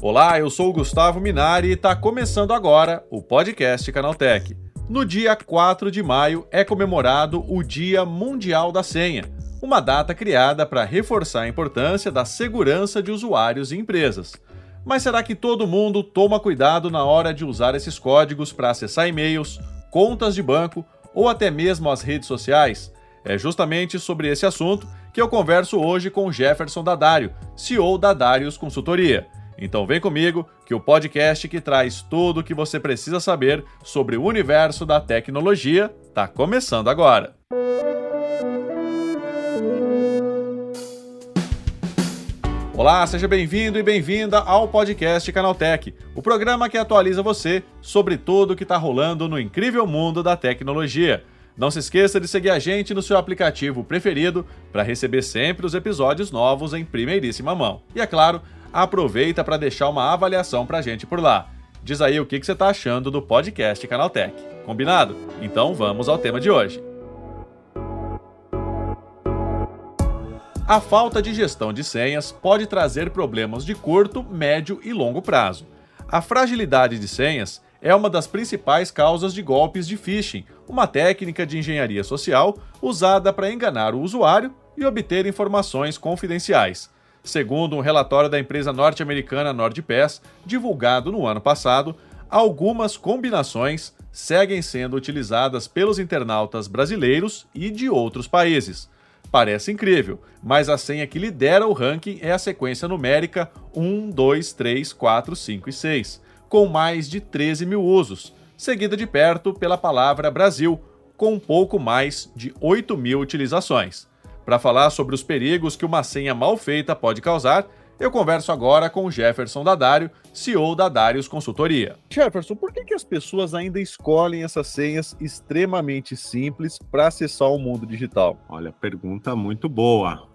Olá, eu sou o Gustavo Minari e está começando agora o podcast Canaltech. No dia 4 de maio é comemorado o Dia Mundial da Senha, uma data criada para reforçar a importância da segurança de usuários e empresas. Mas será que todo mundo toma cuidado na hora de usar esses códigos para acessar e-mails, contas de banco ou até mesmo as redes sociais? É justamente sobre esse assunto que eu converso hoje com Jefferson Dadário, CEO da Darius Consultoria. Então vem comigo que o podcast que traz tudo o que você precisa saber sobre o universo da tecnologia está começando agora. Olá, seja bem-vindo e bem-vinda ao podcast Canaltech, o programa que atualiza você sobre tudo o que está rolando no incrível mundo da tecnologia. Não se esqueça de seguir a gente no seu aplicativo preferido para receber sempre os episódios novos em primeiríssima mão. E é claro, aproveita para deixar uma avaliação para a gente por lá. Diz aí o que, que você está achando do podcast Canaltech. Combinado? Então vamos ao tema de hoje. A falta de gestão de senhas pode trazer problemas de curto, médio e longo prazo. A fragilidade de senhas é uma das principais causas de golpes de phishing, uma técnica de engenharia social usada para enganar o usuário e obter informações confidenciais. Segundo um relatório da empresa norte-americana NordPass, divulgado no ano passado, algumas combinações seguem sendo utilizadas pelos internautas brasileiros e de outros países. Parece incrível, mas a senha que lidera o ranking é a sequência numérica 1, 2, 3, 4, 5 e 6, com mais de 13 mil usos, seguida de perto pela palavra Brasil, com um pouco mais de 8 mil utilizações. Para falar sobre os perigos que uma senha mal feita pode causar, eu converso agora com o Jefferson Dadário, CEO da Darius Consultoria. Jefferson, por que, que as pessoas ainda escolhem essas senhas extremamente simples para acessar o mundo digital? Olha, pergunta muito boa.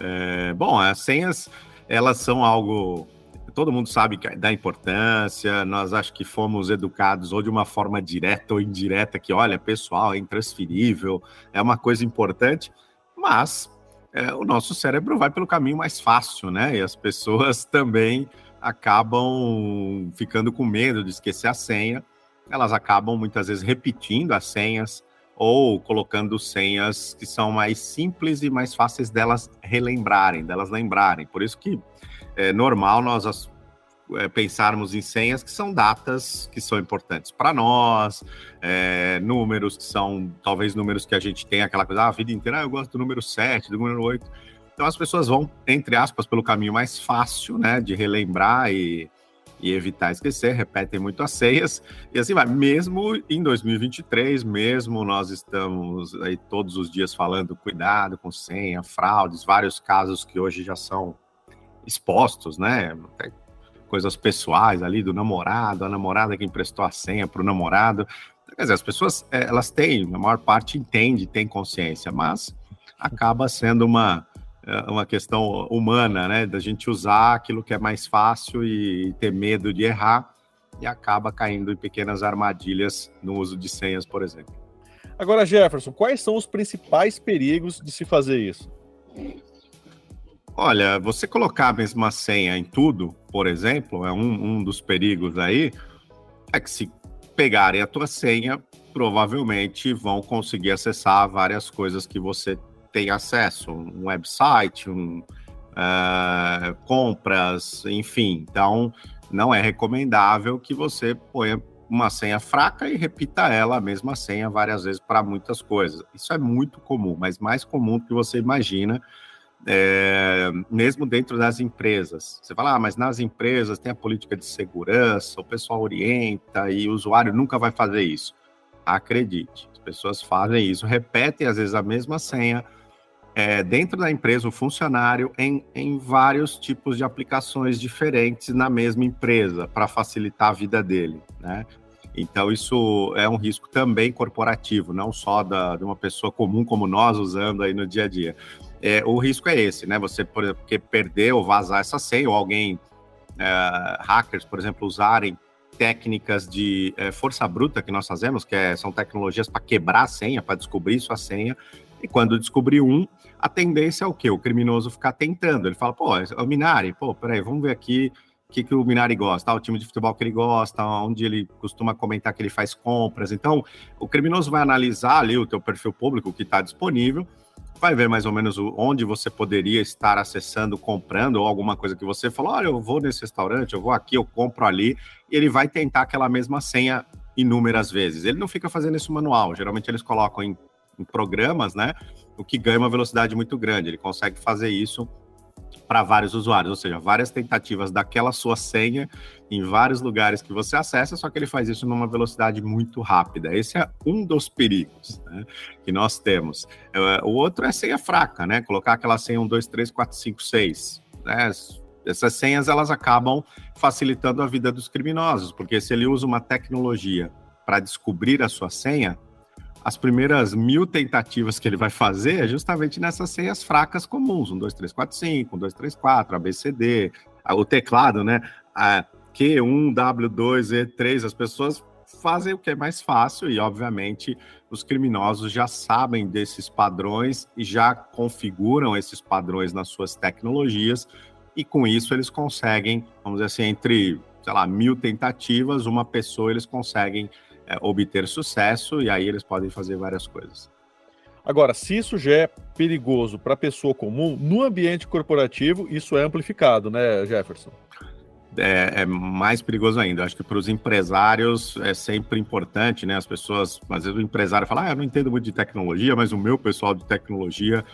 É, bom, as senhas, elas são algo todo mundo sabe da importância, nós acho que fomos educados ou de uma forma direta ou indireta, que olha, pessoal, é intransferível, é uma coisa importante, mas é, o nosso cérebro vai pelo caminho mais fácil, né? E as pessoas também acabam ficando com medo de esquecer a senha. Elas acabam muitas vezes repetindo as senhas ou colocando senhas que são mais simples e mais fáceis delas relembrarem, delas lembrarem. Por isso que é normal nós é, pensarmos em senhas que são datas que são importantes para nós, é, números que são talvez números que a gente tem aquela coisa, ah, a vida inteira ah, eu gosto do número 7, do número 8. Então as pessoas vão, entre aspas, pelo caminho mais fácil, né, de relembrar e, e evitar esquecer, repetem muito as senhas, e assim vai. Mesmo em 2023, mesmo nós estamos aí todos os dias falando cuidado com senha, fraudes, vários casos que hoje já são expostos, né? coisas pessoais ali do namorado, a namorada que emprestou a senha para o namorado. Quer dizer, as pessoas, é, elas têm, a maior parte entende, tem consciência, mas acaba sendo uma, é, uma questão humana, né? Da gente usar aquilo que é mais fácil e ter medo de errar e acaba caindo em pequenas armadilhas no uso de senhas, por exemplo. Agora, Jefferson, quais são os principais perigos de se fazer isso? Olha, você colocar a mesma senha em tudo, por exemplo, é um, um dos perigos aí, é que se pegarem a tua senha, provavelmente vão conseguir acessar várias coisas que você tem acesso, um website, um, uh, compras, enfim. Então, não é recomendável que você ponha uma senha fraca e repita ela, a mesma senha, várias vezes para muitas coisas. Isso é muito comum, mas mais comum do que você imagina é, mesmo dentro das empresas. Você fala, ah, mas nas empresas tem a política de segurança, o pessoal orienta e o usuário nunca vai fazer isso. Acredite, as pessoas fazem isso, repetem às vezes a mesma senha é, dentro da empresa, o funcionário, em, em vários tipos de aplicações diferentes na mesma empresa, para facilitar a vida dele, né? Então, isso é um risco também corporativo, não só da, de uma pessoa comum como nós usando aí no dia a dia é, o risco é esse, né? Você, por exemplo, perder ou vazar essa senha, ou alguém, é, hackers, por exemplo, usarem técnicas de é, força bruta que nós fazemos, que é, são tecnologias para quebrar a senha, para descobrir sua senha, E quando descobrir um, a tendência é o quê? O criminoso ficar tentando. Ele fala, pô, é o Minari, pô, peraí, vamos ver aqui o que, que o Minari gosta, ah, o time de futebol que ele gosta, onde ele costuma comentar que ele faz compras. Então, o criminoso vai analisar ali o teu perfil público que está disponível, vai ver mais ou menos onde você poderia estar acessando, comprando, ou alguma coisa que você falou, olha, eu vou nesse restaurante, eu vou aqui, eu compro ali, e ele vai tentar aquela mesma senha inúmeras vezes. Ele não fica fazendo isso manual, geralmente eles colocam em, em programas, né? O que ganha uma velocidade muito grande. Ele consegue fazer isso para vários usuários, ou seja, várias tentativas daquela sua senha em vários lugares que você acessa, só que ele faz isso numa velocidade muito rápida. Esse é um dos perigos né, que nós temos. É, o outro é senha fraca, né? Colocar aquela senha 1, 2, 3, 4, 5, 6. Né? Essas senhas elas acabam facilitando a vida dos criminosos, porque se ele usa uma tecnologia para descobrir a sua senha, as primeiras mil tentativas que ele vai fazer é justamente nessas senhas fracas comuns, 1, 2, 3, 4, 5, 1, 2, 3, 4, ABCD, o teclado, né? A Q1, W2, E3, as pessoas fazem o que é mais fácil e, obviamente, os criminosos já sabem desses padrões e já configuram esses padrões nas suas tecnologias e com isso eles conseguem, vamos dizer assim, entre, sei lá, mil tentativas, uma pessoa eles conseguem é, obter sucesso e aí eles podem fazer várias coisas. Agora, se isso já é perigoso para a pessoa comum, no ambiente corporativo isso é amplificado, né, Jefferson? É, é, mais perigoso ainda. Acho que para os empresários é sempre importante, né? As pessoas, às vezes o empresário fala, ah, eu não entendo muito de tecnologia, mas o meu pessoal de tecnologia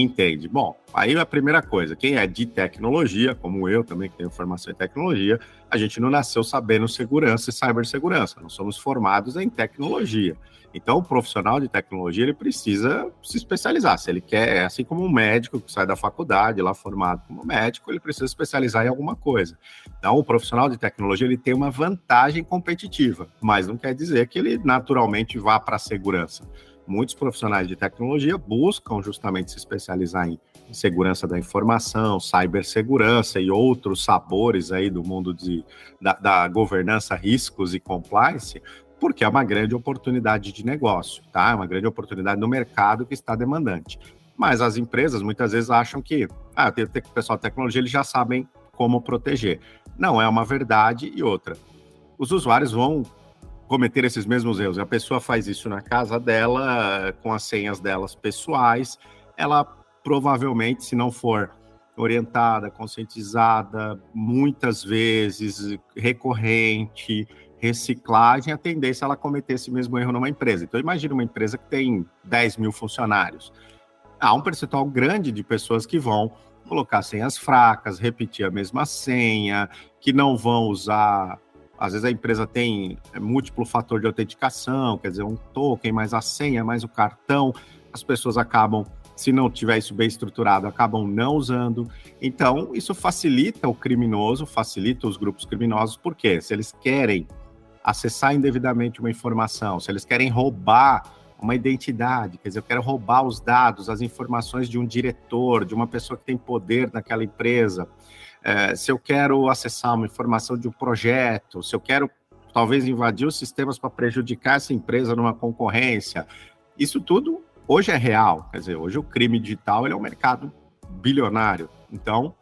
entende. Bom, aí a primeira coisa, quem é de tecnologia, como eu também que tenho formação em tecnologia, a gente não nasceu sabendo segurança e cibersegurança, nós somos formados em tecnologia. Então, o profissional de tecnologia ele precisa se especializar. Se ele quer, assim como um médico que sai da faculdade, lá formado como médico, ele precisa especializar em alguma coisa. Então, o profissional de tecnologia ele tem uma vantagem competitiva, mas não quer dizer que ele naturalmente vá para a segurança muitos profissionais de tecnologia buscam justamente se especializar em segurança da informação, cibersegurança e outros sabores aí do mundo de, da, da governança, riscos e compliance, porque é uma grande oportunidade de negócio, tá? É uma grande oportunidade no mercado que está demandante. Mas as empresas muitas vezes acham que, ah, tem, tem, o pessoal de tecnologia, eles já sabem como proteger. Não, é uma verdade e outra. Os usuários vão cometer esses mesmos erros. A pessoa faz isso na casa dela, com as senhas delas pessoais, ela provavelmente, se não for orientada, conscientizada, muitas vezes, recorrente, reciclagem, a tendência é ela cometer esse mesmo erro numa empresa. Então, imagine uma empresa que tem 10 mil funcionários. Há um percentual grande de pessoas que vão colocar senhas fracas, repetir a mesma senha, que não vão usar às vezes a empresa tem é, múltiplo fator de autenticação, quer dizer, um token, mais a senha, mais o cartão, as pessoas acabam, se não tiver isso bem estruturado, acabam não usando. Então, isso facilita o criminoso, facilita os grupos criminosos, porque se eles querem acessar indevidamente uma informação, se eles querem roubar uma identidade, quer dizer, eu quero roubar os dados, as informações de um diretor, de uma pessoa que tem poder naquela empresa, é, se eu quero acessar uma informação de um projeto, se eu quero talvez invadir os sistemas para prejudicar essa empresa numa concorrência, isso tudo hoje é real. Quer dizer, hoje o crime digital é um mercado bilionário. Então,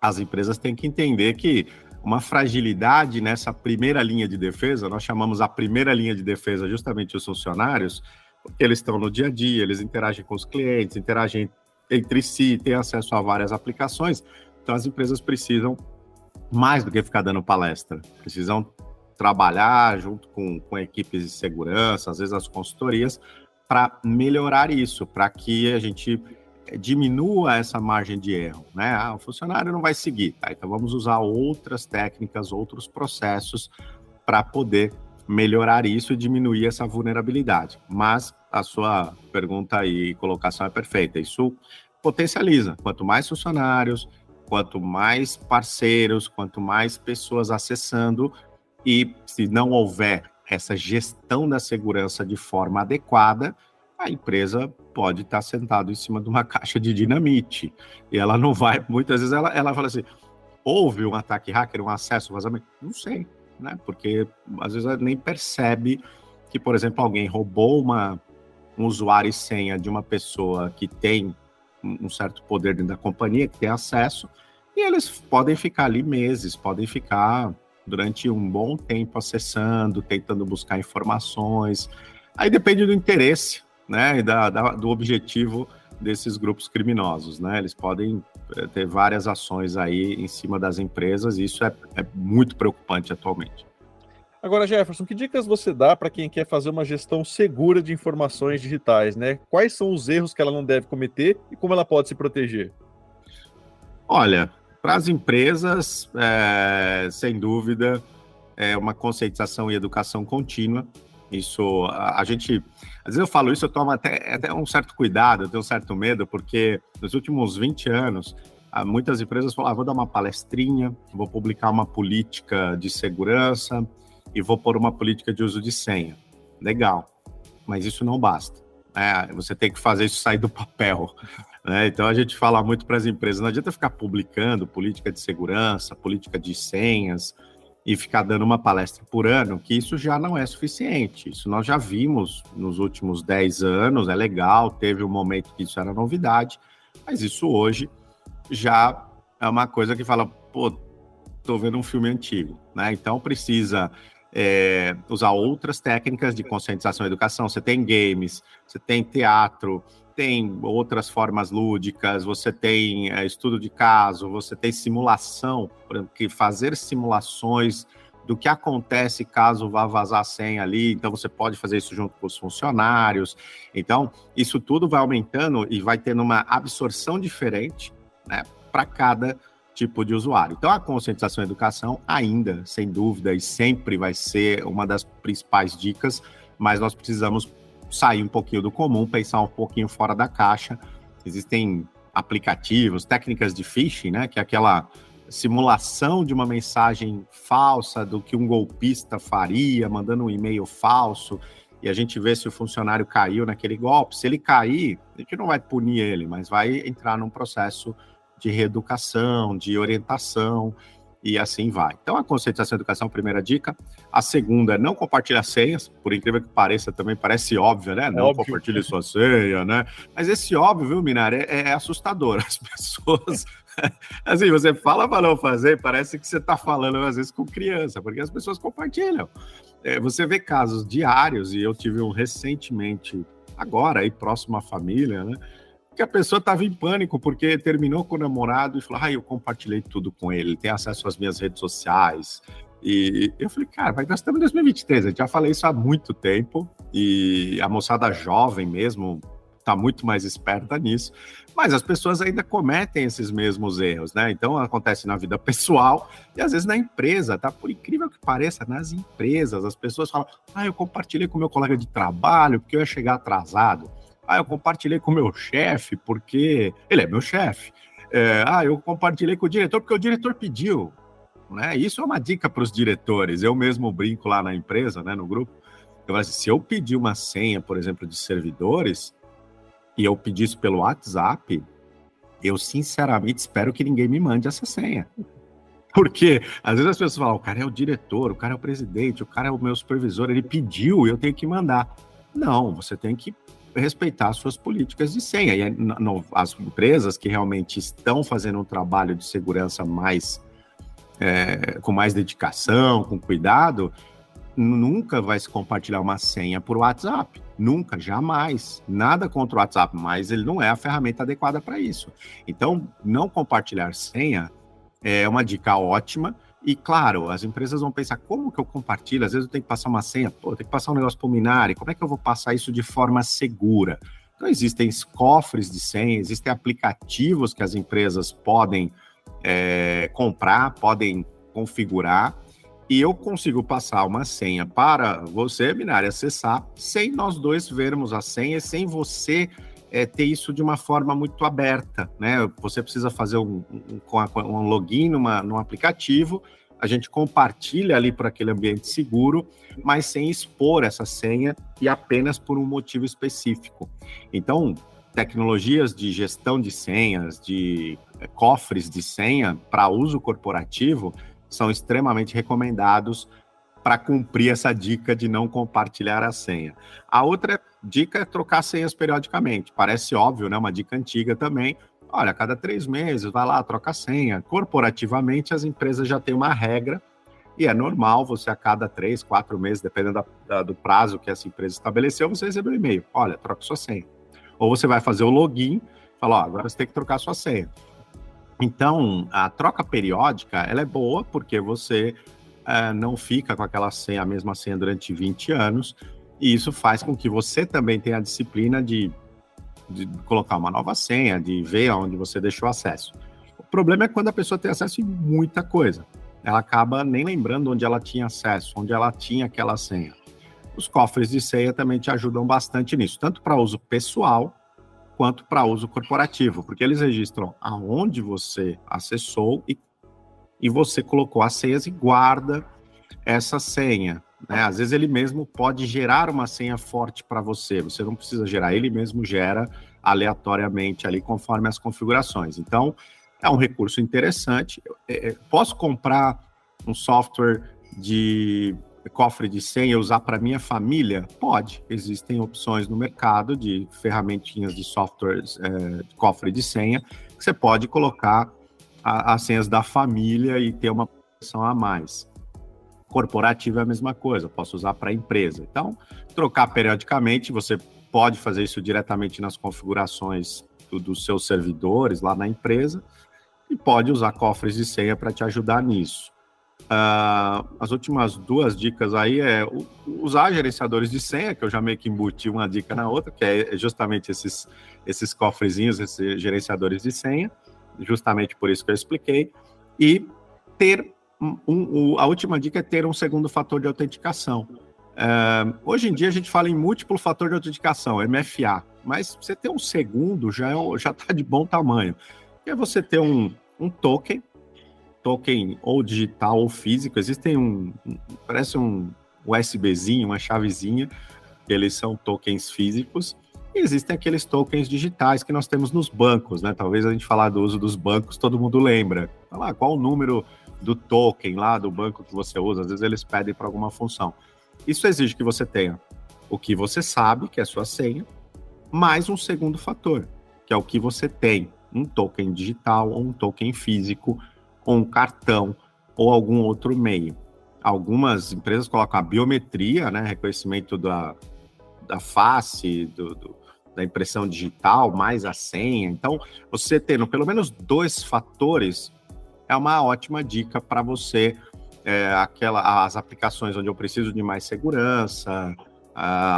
as empresas têm que entender que uma fragilidade nessa primeira linha de defesa, nós chamamos a primeira linha de defesa justamente os funcionários, porque eles estão no dia a dia, eles interagem com os clientes, interagem entre si, têm acesso a várias aplicações. Então as empresas precisam mais do que ficar dando palestra, precisam trabalhar junto com, com equipes de segurança, às vezes as consultorias, para melhorar isso, para que a gente eh, diminua essa margem de erro, né? Ah, o funcionário não vai seguir, tá? Então vamos usar outras técnicas, outros processos para poder melhorar isso e diminuir essa vulnerabilidade. Mas a sua pergunta e colocação é perfeita. Isso potencializa. Quanto mais funcionários, quanto mais parceiros, quanto mais pessoas acessando, e se não houver essa gestão da segurança de forma adequada, a empresa pode estar sentado em cima de uma caixa de dinamite. E ela não vai, muitas vezes ela, ela fala assim: houve um ataque hacker, um acesso, um vazamento? Não sei, né? Porque às vezes ela nem percebe que, por exemplo, alguém roubou uma um usuário e senha de uma pessoa que tem um certo poder dentro da companhia, que tem acesso, e eles podem ficar ali meses, podem ficar durante um bom tempo acessando, tentando buscar informações. Aí depende do interesse, né, e da, da, do objetivo desses grupos criminosos, né? Eles podem eh, ter várias ações aí em cima das empresas e isso é, é muito preocupante atualmente. Agora, Jefferson, que dicas você dá para quem quer fazer uma gestão segura de informações digitais, né? Quais são os erros que ela não deve cometer e como ela pode se proteger? Olha, para as empresas, é, sem dúvida, é uma conscientização e educação contínua. Isso, a, a, gente, às vezes eu falo isso, eu tomo até, até um certo cuidado, eu tenho um certo medo, porque nos últimos 20 anos, muitas empresas falam, ah, vou dar uma palestrinha, vou publicar uma política de segurança e vou pôr uma política de uso de senha. Legal, mas isso não basta. É, você tem que fazer isso sair do papel. Né? Então a gente fala muito para as empresas, não adianta ficar publicando política de segurança, política de senhas e ficar dando uma palestra por ano, que isso já não é suficiente. Isso nós já vimos nos últimos 10 anos, é legal, teve um momento que isso era novidade, mas isso hoje já é uma coisa que fala, pô, tô vendo um filme antigo, né? Então precisa é, usar outras técnicas de conscientização e educação. Você tem games, você tem teatro, tem outras formas lúdicas, você tem é, estudo de caso, você tem simulação, por exemplo, que fazer simulações do que acontece caso vá vazar a senha ali, então você pode fazer isso junto com os funcionários. Então, isso tudo vai aumentando e vai tendo uma absorção diferente né, para cada tipo de usuário. Então, a conscientização e educação ainda, sem dúvida, e sempre vai ser uma das principais dicas, mas nós precisamos sair um pouquinho do comum, pensar um pouquinho fora da caixa. Existem aplicativos, técnicas de phishing, né, que é aquela simulação de uma mensagem falsa do que um golpista faria, mandando um e-mail falso, e a gente vê se o funcionário caiu naquele golpe. Se ele cair, a gente não vai punir ele, mas vai entrar num processo de reeducação, de orientação, e assim vai. Então, a conscientização e educação, primeira dica. A segunda é não compartilhar senhas, por incrível que pareça, também parece óbvio, né? Não óbvio. compartilhe sua senha, né? Mas esse óbvio, viu, Minar, é, é assustador. As pessoas. assim, você fala para não fazer, parece que você está falando, às vezes, com criança, porque as pessoas compartilham. É, você vê casos diários, e eu tive um recentemente, agora, aí próximo à família, né? Que a pessoa estava em pânico porque terminou com o namorado e falou: Ah, eu compartilhei tudo com ele, ele tem acesso às minhas redes sociais. E eu falei, cara, mas nós estamos em 2023, eu já falei isso há muito tempo, e a moçada jovem mesmo está muito mais esperta nisso, mas as pessoas ainda cometem esses mesmos erros, né? Então acontece na vida pessoal e às vezes na empresa, tá? Por incrível que pareça, nas empresas, as pessoas falam, ah, eu compartilhei com meu colega de trabalho porque eu ia chegar atrasado. Ah, eu compartilhei com o meu chefe porque ele é meu chefe. É, ah, eu compartilhei com o diretor porque o diretor pediu. Né? Isso é uma dica para os diretores. Eu mesmo brinco lá na empresa, né, no grupo. Eu assim, se eu pedir uma senha, por exemplo, de servidores, e eu pedir isso pelo WhatsApp, eu sinceramente espero que ninguém me mande essa senha. Porque às vezes as pessoas falam, o cara é o diretor, o cara é o presidente, o cara é o meu supervisor, ele pediu e eu tenho que mandar. Não, você tem que respeitar suas políticas de senha. E as empresas que realmente estão fazendo um trabalho de segurança mais é, com mais dedicação, com cuidado, nunca vai se compartilhar uma senha por WhatsApp. Nunca, jamais. Nada contra o WhatsApp, mas ele não é a ferramenta adequada para isso. Então, não compartilhar senha é uma dica ótima e claro, as empresas vão pensar, como que eu compartilho? Às vezes eu tenho que passar uma senha, pô, eu tenho que passar um negócio pulminar, como é que eu vou passar isso de forma segura? Então existem cofres de senha, existem aplicativos que as empresas podem é, comprar, podem configurar, e eu consigo passar uma senha para você, Minari, acessar, sem nós dois vermos a senha, sem você é, ter isso de uma forma muito aberta, né? Você precisa fazer um, um, um login numa, num aplicativo, a gente compartilha ali para aquele ambiente seguro, mas sem expor essa senha e apenas por um motivo específico. Então, tecnologias de gestão de senhas, de é, cofres de senha para uso corporativo são extremamente recomendados para cumprir essa dica de não compartilhar a senha. A outra dica é trocar senhas periodicamente. Parece óbvio, né? Uma dica antiga também. Olha, a cada três meses, vai lá, troca a senha. Corporativamente, as empresas já têm uma regra e é normal você a cada três, quatro meses, dependendo da, da, do prazo que essa empresa estabeleceu, você receber um e-mail. Olha, troca sua senha. Ou você vai fazer o login, fala, ó, agora você tem que trocar sua senha. Então, a troca periódica, ela é boa porque você é, não fica com aquela senha, a mesma senha durante 20 anos, e isso faz com que você também tenha a disciplina de, de colocar uma nova senha, de ver onde você deixou acesso. O problema é quando a pessoa tem acesso em muita coisa. Ela acaba nem lembrando onde ela tinha acesso, onde ela tinha aquela senha. Os cofres de senha também te ajudam bastante nisso, tanto para uso pessoal quanto para uso corporativo, porque eles registram aonde você acessou e, e você colocou as senhas e guarda essa senha. Né? Às vezes ele mesmo pode gerar uma senha forte para você, você não precisa gerar, ele mesmo gera aleatoriamente ali conforme as configurações. Então, é um recurso interessante. É, é posso comprar um software de cofre de senha e usar para minha família? Pode. Existem opções no mercado de ferramentinhas de softwares é, de cofre de senha que você pode colocar as senhas da família e ter uma proteção a mais. Corporativa é a mesma coisa, posso usar para empresa. Então, trocar periodicamente, você pode fazer isso diretamente nas configurações do, dos seus servidores lá na empresa e pode usar cofres de senha para te ajudar nisso. Uh, as últimas duas dicas aí é usar gerenciadores de senha, que eu já meio que embuti uma dica na outra, que é justamente esses, esses cofrezinhos, esses gerenciadores de senha, justamente por isso que eu expliquei, e ter um, um, a última dica é ter um segundo fator de autenticação. Uh, hoje em dia a gente fala em múltiplo fator de autenticação, MFA, mas você ter um segundo já é, já está de bom tamanho. Que é você ter um, um token token ou digital ou físico. Existem um, parece um USBzinho, uma chavezinha, eles são tokens físicos. E existem aqueles tokens digitais que nós temos nos bancos, né? Talvez a gente falar do uso dos bancos, todo mundo lembra. Lá, qual o número do token lá do banco que você usa? Às vezes eles pedem para alguma função. Isso exige que você tenha o que você sabe, que é a sua senha, mais um segundo fator, que é o que você tem, um token digital ou um token físico ou um cartão ou algum outro meio. Algumas empresas colocam a biometria, né, reconhecimento da, da face, do, do, da impressão digital, mais a senha. Então, você tendo pelo menos dois fatores é uma ótima dica para você. É, aquela, as aplicações onde eu preciso de mais segurança,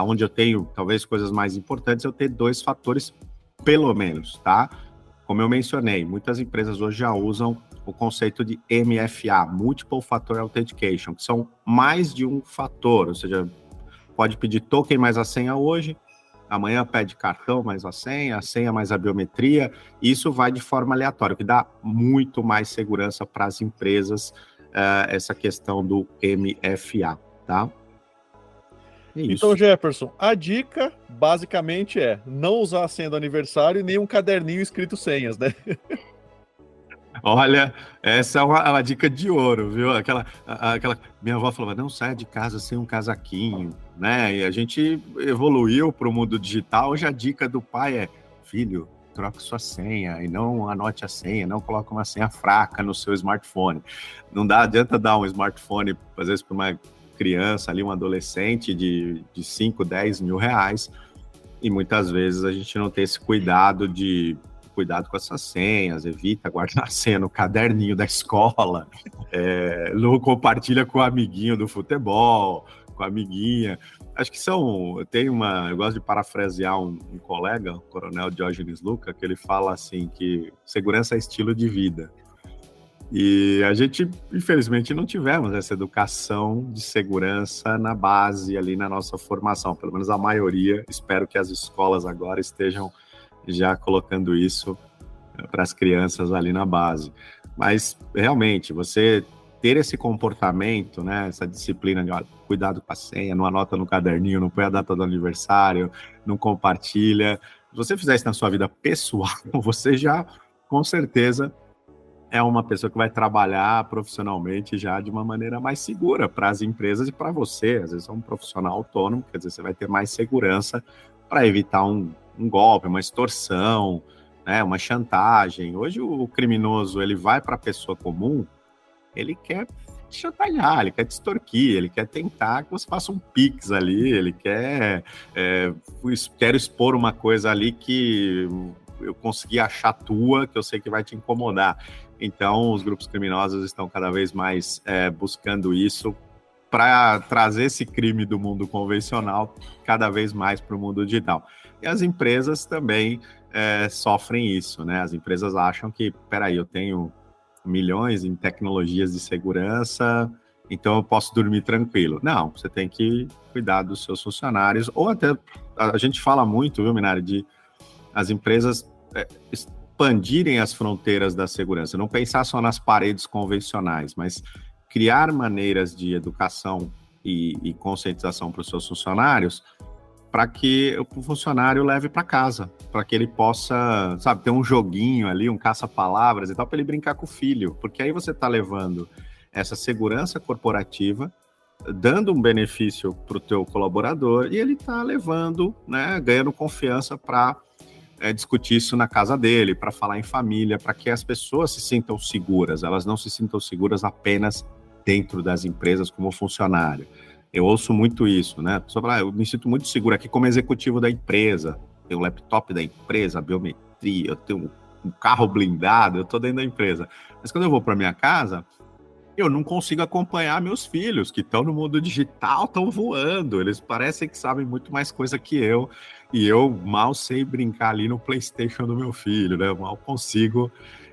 onde eu tenho talvez coisas mais importantes, eu ter dois fatores pelo menos, tá? Como eu mencionei, muitas empresas hoje já usam o conceito de MFA, Multiple Factor Authentication, que são mais de um fator, ou seja, pode pedir token mais a senha hoje, amanhã pede cartão mais a senha, a senha mais a biometria, isso vai de forma aleatória, o que dá muito mais segurança para as empresas, uh, essa questão do MFA, tá? É então, Jefferson, a dica basicamente é não usar a senha do aniversário e nem um caderninho escrito senhas, né? Olha, essa é uma, uma, dica de ouro, viu? Aquela, aquela minha avó falava, não saia de casa sem um casaquinho, né? E a gente evoluiu para o mundo digital. Hoje a dica do pai é, filho, troque sua senha e não anote a senha, não coloque uma senha fraca no seu smartphone. Não dá, adianta dar um smartphone, às vezes, para uma criança ali, um adolescente de, de 5, 10 mil reais, e muitas vezes a gente não tem esse cuidado de cuidado com essas senhas, evita guardar a senha no caderninho da escola, é, não compartilha com o amiguinho do futebol, com a amiguinha. Acho que são. Tem uma. Eu gosto de parafrasear um, um colega, o coronel Diógenes Luca, que ele fala assim: que segurança é estilo de vida. E a gente, infelizmente, não tivemos essa educação de segurança na base, ali na nossa formação. Pelo menos a maioria. Espero que as escolas agora estejam já colocando isso eh, para as crianças ali na base. Mas realmente, você ter esse comportamento, né, essa disciplina de olha, cuidado com a senha, não anota no caderninho, não põe a data do aniversário, não compartilha. Se você fizer isso na sua vida pessoal, você já com certeza é uma pessoa que vai trabalhar profissionalmente já de uma maneira mais segura para as empresas e para você. Às vezes é um profissional autônomo, quer dizer, você vai ter mais segurança para evitar um, um, golpe, uma extorsão, né, uma chantagem. Hoje o criminoso ele vai para a pessoa comum, ele quer chantagear, ele quer te extorquir, ele quer tentar que você faça um pix ali, ele quer é, quero expor uma coisa ali que eu consegui achar tua, que eu sei que vai te incomodar. Então, os grupos criminosos estão cada vez mais é, buscando isso para trazer esse crime do mundo convencional cada vez mais para o mundo digital. E as empresas também é, sofrem isso, né? As empresas acham que, peraí, eu tenho milhões em tecnologias de segurança, então eu posso dormir tranquilo. Não, você tem que cuidar dos seus funcionários, ou até a gente fala muito, viu, Minari, de as empresas é, expandirem as fronteiras da segurança, não pensar só nas paredes convencionais, mas criar maneiras de educação e, e conscientização para os seus funcionários para que o funcionário leve para casa, para que ele possa, sabe, ter um joguinho ali, um caça-palavras e tal, para ele brincar com o filho, porque aí você está levando essa segurança corporativa, dando um benefício para o teu colaborador e ele está levando, né, ganhando confiança para é, discutir isso na casa dele, para falar em família, para que as pessoas se sintam seguras, elas não se sintam seguras apenas dentro das empresas como funcionário. Eu ouço muito isso, né? A pessoa fala, ah, eu me sinto muito seguro aqui como executivo da empresa, tenho o laptop da empresa, a biometria, eu tenho um carro blindado, eu estou dentro da empresa. Mas quando eu vou para minha casa, eu não consigo acompanhar meus filhos que estão no mundo digital, estão voando. Eles parecem que sabem muito mais coisa que eu. E eu mal sei brincar ali no PlayStation do meu filho, né? Eu mal consigo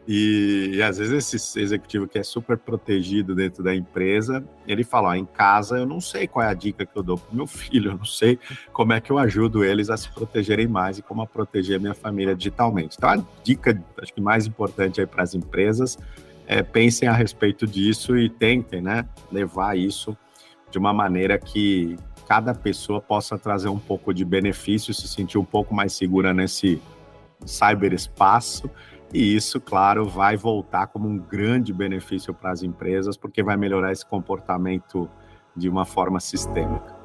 e, e, às vezes esse executivo que é super protegido dentro da empresa, ele fala: ó, em casa eu não sei qual é a dica que eu dou para meu filho, eu não sei como é que eu ajudo eles a se protegerem mais e como a proteger a minha família digitalmente. Então a dica, acho que mais importante aí para as empresas é pensem a respeito disso e tentem, né, levar isso de uma maneira que cada pessoa possa trazer um pouco de benefício, se sentir um pouco mais segura nesse cyberespaço e isso, claro, vai voltar como um grande benefício para as empresas, porque vai melhorar esse comportamento de uma forma sistêmica.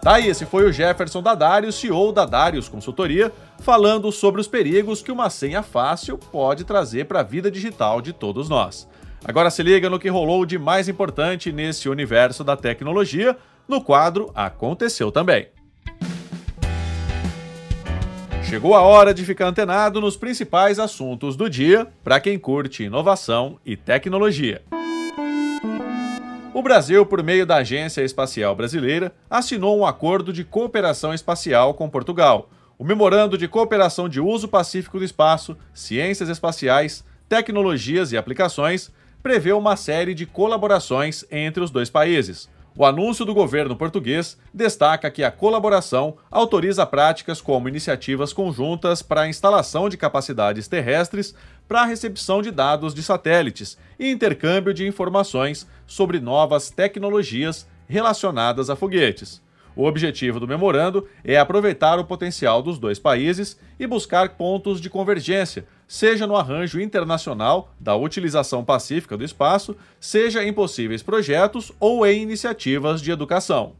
Tá aí, esse foi o Jefferson Dadarius, CEO da Darius Consultoria, falando sobre os perigos que uma senha fácil pode trazer para a vida digital de todos nós. Agora se liga no que rolou de mais importante nesse universo da tecnologia, no quadro Aconteceu Também. Chegou a hora de ficar antenado nos principais assuntos do dia para quem curte inovação e tecnologia. O Brasil, por meio da Agência Espacial Brasileira, assinou um acordo de cooperação espacial com Portugal. O Memorando de Cooperação de Uso Pacífico do Espaço, Ciências Espaciais, Tecnologias e Aplicações prevê uma série de colaborações entre os dois países. O anúncio do governo português destaca que a colaboração autoriza práticas como iniciativas conjuntas para a instalação de capacidades terrestres para a recepção de dados de satélites e intercâmbio de informações sobre novas tecnologias relacionadas a foguetes. O objetivo do memorando é aproveitar o potencial dos dois países e buscar pontos de convergência, seja no arranjo internacional da utilização pacífica do espaço, seja em possíveis projetos ou em iniciativas de educação.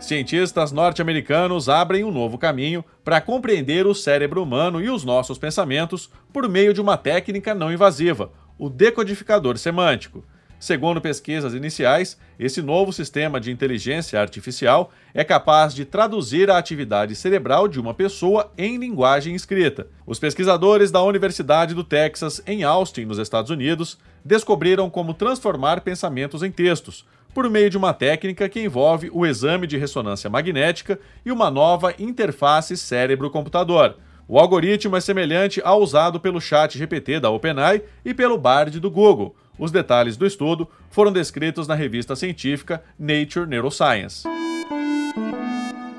Cientistas norte-americanos abrem um novo caminho para compreender o cérebro humano e os nossos pensamentos por meio de uma técnica não invasiva, o decodificador semântico. Segundo pesquisas iniciais, esse novo sistema de inteligência artificial é capaz de traduzir a atividade cerebral de uma pessoa em linguagem escrita. Os pesquisadores da Universidade do Texas, em Austin, nos Estados Unidos, descobriram como transformar pensamentos em textos, por meio de uma técnica que envolve o exame de ressonância magnética e uma nova interface cérebro-computador. O algoritmo é semelhante ao usado pelo Chat GPT da OpenAI e pelo Bard do Google os detalhes do estudo foram descritos na revista científica Nature Neuroscience.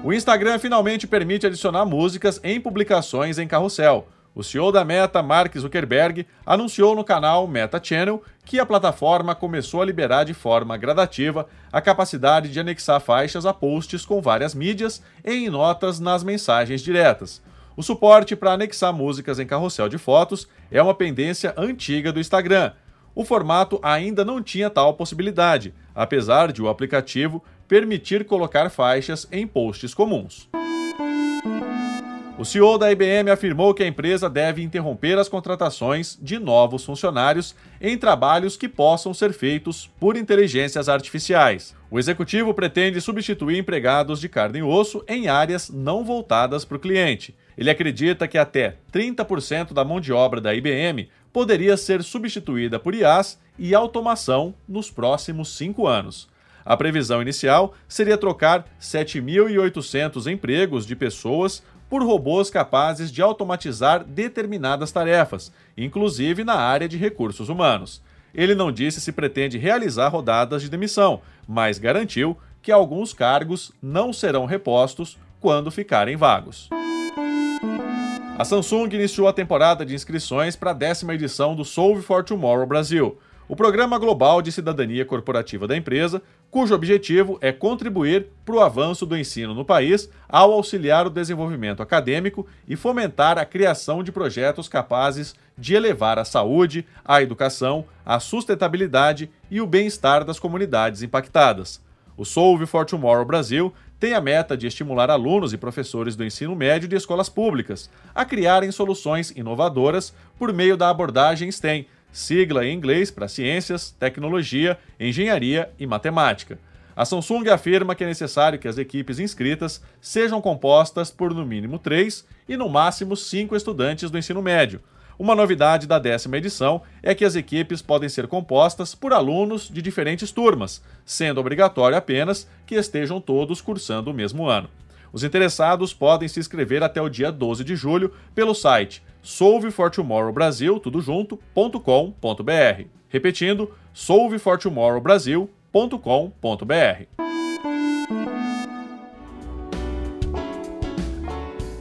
O Instagram finalmente permite adicionar músicas em publicações em carrossel. O CEO da Meta, Mark Zuckerberg, anunciou no canal Meta Channel que a plataforma começou a liberar de forma gradativa a capacidade de anexar faixas a posts com várias mídias e em notas nas mensagens diretas. O suporte para anexar músicas em carrossel de fotos é uma pendência antiga do Instagram, o formato ainda não tinha tal possibilidade, apesar de o aplicativo permitir colocar faixas em posts comuns. O CEO da IBM afirmou que a empresa deve interromper as contratações de novos funcionários em trabalhos que possam ser feitos por inteligências artificiais. O executivo pretende substituir empregados de carne e osso em áreas não voltadas para o cliente. Ele acredita que até 30% da mão de obra da IBM poderia ser substituída por IAs e automação nos próximos cinco anos. A previsão inicial seria trocar 7.800 empregos de pessoas por robôs capazes de automatizar determinadas tarefas, inclusive na área de recursos humanos. Ele não disse se pretende realizar rodadas de demissão, mas garantiu que alguns cargos não serão repostos quando ficarem vagos. A Samsung iniciou a temporada de inscrições para a décima edição do Solve for Tomorrow Brasil, o programa global de cidadania corporativa da empresa, cujo objetivo é contribuir para o avanço do ensino no país ao auxiliar o desenvolvimento acadêmico e fomentar a criação de projetos capazes de elevar a saúde, a educação, a sustentabilidade e o bem-estar das comunidades impactadas. O Solve for Tomorrow Brasil tem a meta de estimular alunos e professores do ensino médio de escolas públicas a criarem soluções inovadoras por meio da abordagem STEM sigla em inglês para ciências, tecnologia, engenharia e matemática. A Samsung afirma que é necessário que as equipes inscritas sejam compostas por no mínimo três e no máximo cinco estudantes do ensino médio. Uma novidade da décima edição é que as equipes podem ser compostas por alunos de diferentes turmas, sendo obrigatório apenas que estejam todos cursando o mesmo ano. Os interessados podem se inscrever até o dia 12 de julho pelo site solvefortomorrowbrasil, tudo junto.com.br. Repetindo, solvefortomorrowbrasil.com.br.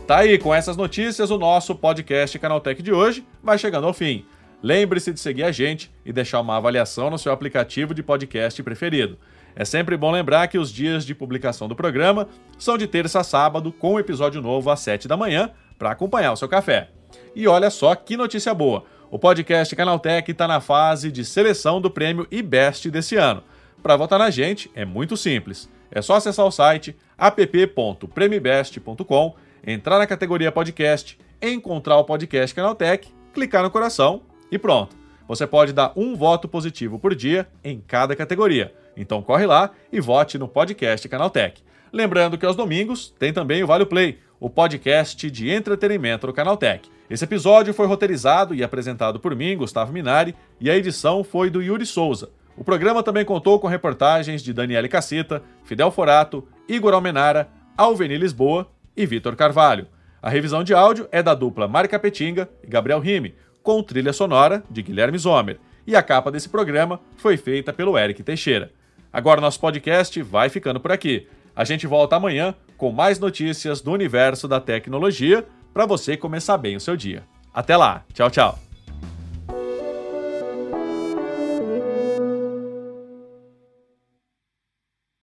Tá aí, com essas notícias, o nosso podcast Canaltech de hoje vai chegando ao fim. Lembre-se de seguir a gente e deixar uma avaliação no seu aplicativo de podcast preferido. É sempre bom lembrar que os dias de publicação do programa são de terça a sábado, com um episódio novo às 7 da manhã, para acompanhar o seu café. E olha só que notícia boa! O podcast Canaltech está na fase de seleção do prêmio IBEST desse ano. Para votar na gente é muito simples. É só acessar o site app.premibest.com, entrar na categoria podcast, encontrar o podcast Canaltech, clicar no coração e pronto. Você pode dar um voto positivo por dia em cada categoria. Então corre lá e vote no podcast Canaltech. Lembrando que aos domingos tem também o Vale Play, o podcast de entretenimento do Canaltech. Esse episódio foi roteirizado e apresentado por mim, Gustavo Minari, e a edição foi do Yuri Souza. O programa também contou com reportagens de Daniele Caceta, Fidel Forato, Igor Almenara, Alveni Lisboa e Vitor Carvalho. A revisão de áudio é da dupla Mari Capetinga e Gabriel Rime, com trilha sonora de Guilherme Zomer. E a capa desse programa foi feita pelo Eric Teixeira. Agora nosso podcast vai ficando por aqui. A gente volta amanhã com mais notícias do universo da tecnologia para você começar bem o seu dia. Até lá, tchau, tchau.